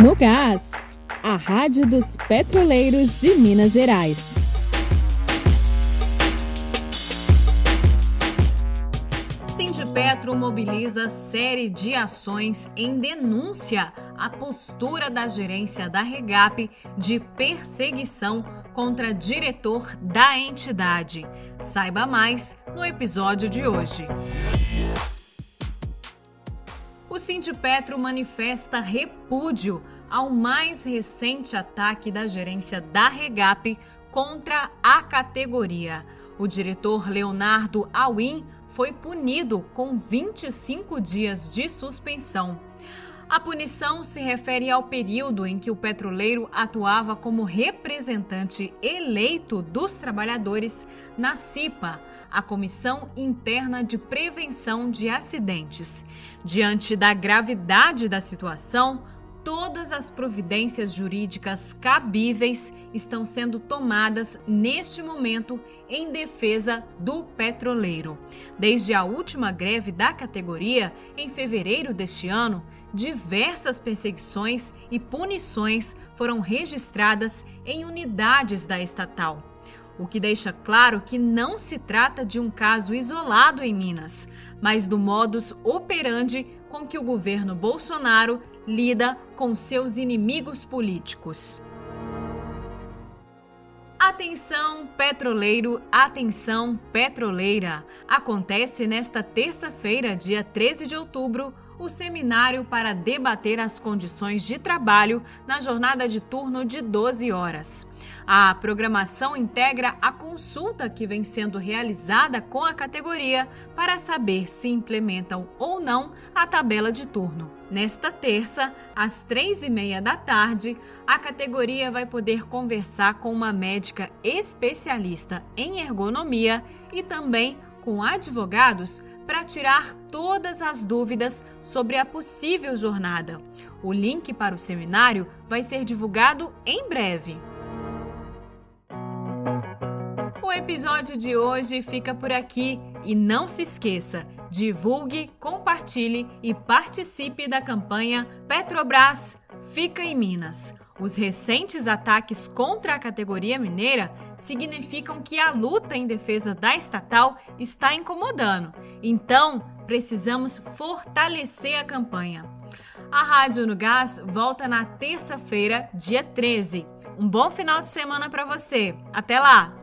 No Gás, a Rádio dos Petroleiros de Minas Gerais. Sindipetro mobiliza série de ações em denúncia à postura da gerência da Regap de perseguição contra diretor da entidade. Saiba mais no episódio de hoje. O Sindipetro manifesta repúdio ao mais recente ataque da gerência da Regap contra a categoria. O diretor Leonardo Awin foi punido com 25 dias de suspensão. A punição se refere ao período em que o petroleiro atuava como representante eleito dos trabalhadores na CIPA, a Comissão Interna de Prevenção de Acidentes. Diante da gravidade da situação, todas as providências jurídicas cabíveis estão sendo tomadas neste momento em defesa do petroleiro. Desde a última greve da categoria, em fevereiro deste ano, diversas perseguições e punições foram registradas em unidades da estatal. O que deixa claro que não se trata de um caso isolado em Minas, mas do modus operandi com que o governo Bolsonaro lida com seus inimigos políticos. Atenção, petroleiro, atenção, petroleira! Acontece nesta terça-feira, dia 13 de outubro, o seminário para debater as condições de trabalho na jornada de turno de 12 horas. A programação integra a consulta que vem sendo realizada com a categoria para saber se implementam ou não a tabela de turno. Nesta terça, às três e meia da tarde, a categoria vai poder conversar com uma médica especialista em ergonomia e também com advogados para tirar todas as dúvidas sobre a possível jornada. O link para o seminário vai ser divulgado em breve. O episódio de hoje fica por aqui e não se esqueça, divulgue, compartilhe e participe da campanha Petrobras Fica em Minas. Os recentes ataques contra a categoria mineira significam que a luta em defesa da estatal está incomodando. Então, precisamos fortalecer a campanha. A Rádio no Gás volta na terça-feira, dia 13. Um bom final de semana para você. Até lá!